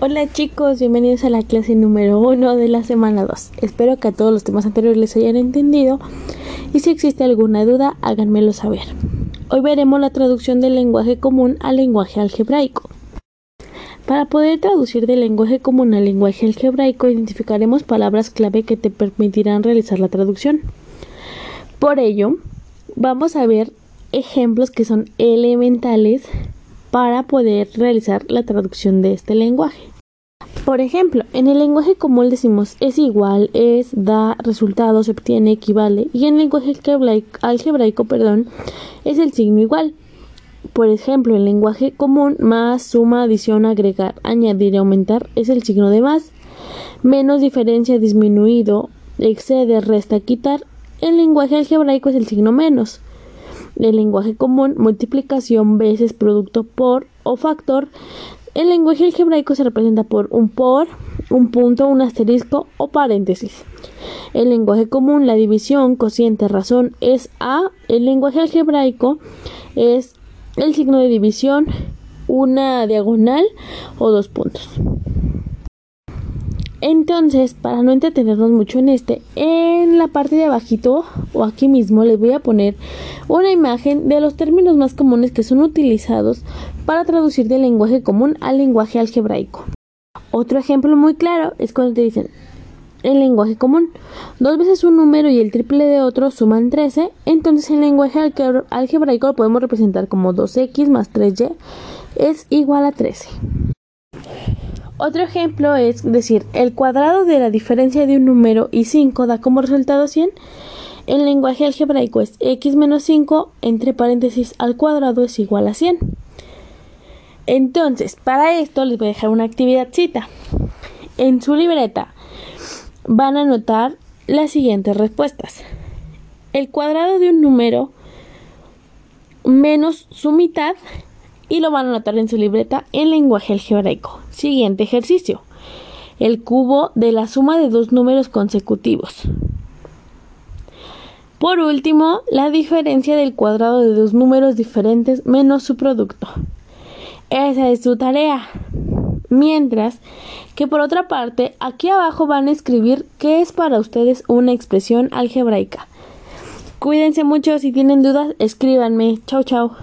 Hola chicos, bienvenidos a la clase número 1 de la semana 2. Espero que a todos los temas anteriores les hayan entendido y si existe alguna duda háganmelo saber. Hoy veremos la traducción del lenguaje común al lenguaje algebraico. Para poder traducir del lenguaje común al lenguaje algebraico identificaremos palabras clave que te permitirán realizar la traducción. Por ello, vamos a ver ejemplos que son elementales para poder realizar la traducción de este lenguaje. Por ejemplo, en el lenguaje común decimos es igual, es, da, resultado, se obtiene, equivale, y en el lenguaje algebraico, perdón, es el signo igual. Por ejemplo, en lenguaje común, más, suma, adición, agregar, añadir aumentar es el signo de más. Menos, diferencia, disminuido, excede, resta, quitar. En lenguaje algebraico es el signo menos el lenguaje común, multiplicación veces producto por o factor. El lenguaje algebraico se representa por un por, un punto, un asterisco o paréntesis. El lenguaje común, la división, cociente, razón es A. El lenguaje algebraico es el signo de división, una diagonal o dos puntos. Entonces, para no entretenernos mucho en este, en la parte de abajito o aquí mismo les voy a poner una imagen de los términos más comunes que son utilizados para traducir del lenguaje común al lenguaje algebraico. Otro ejemplo muy claro es cuando te dicen el lenguaje común. Dos veces un número y el triple de otro suman 13, entonces el lenguaje algebraico lo podemos representar como 2x más 3y es igual a 13. Otro ejemplo es decir, el cuadrado de la diferencia de un número y 5 da como resultado 100. El lenguaje algebraico es x menos 5 entre paréntesis al cuadrado es igual a 100. Entonces, para esto les voy a dejar una actividad cita. En su libreta van a anotar las siguientes respuestas. El cuadrado de un número menos su mitad y lo van a anotar en su libreta en lenguaje algebraico. Siguiente ejercicio. El cubo de la suma de dos números consecutivos. Por último, la diferencia del cuadrado de dos números diferentes menos su producto. Esa es su tarea. Mientras que por otra parte, aquí abajo van a escribir qué es para ustedes una expresión algebraica. Cuídense mucho, si tienen dudas, escríbanme. Chao, chao.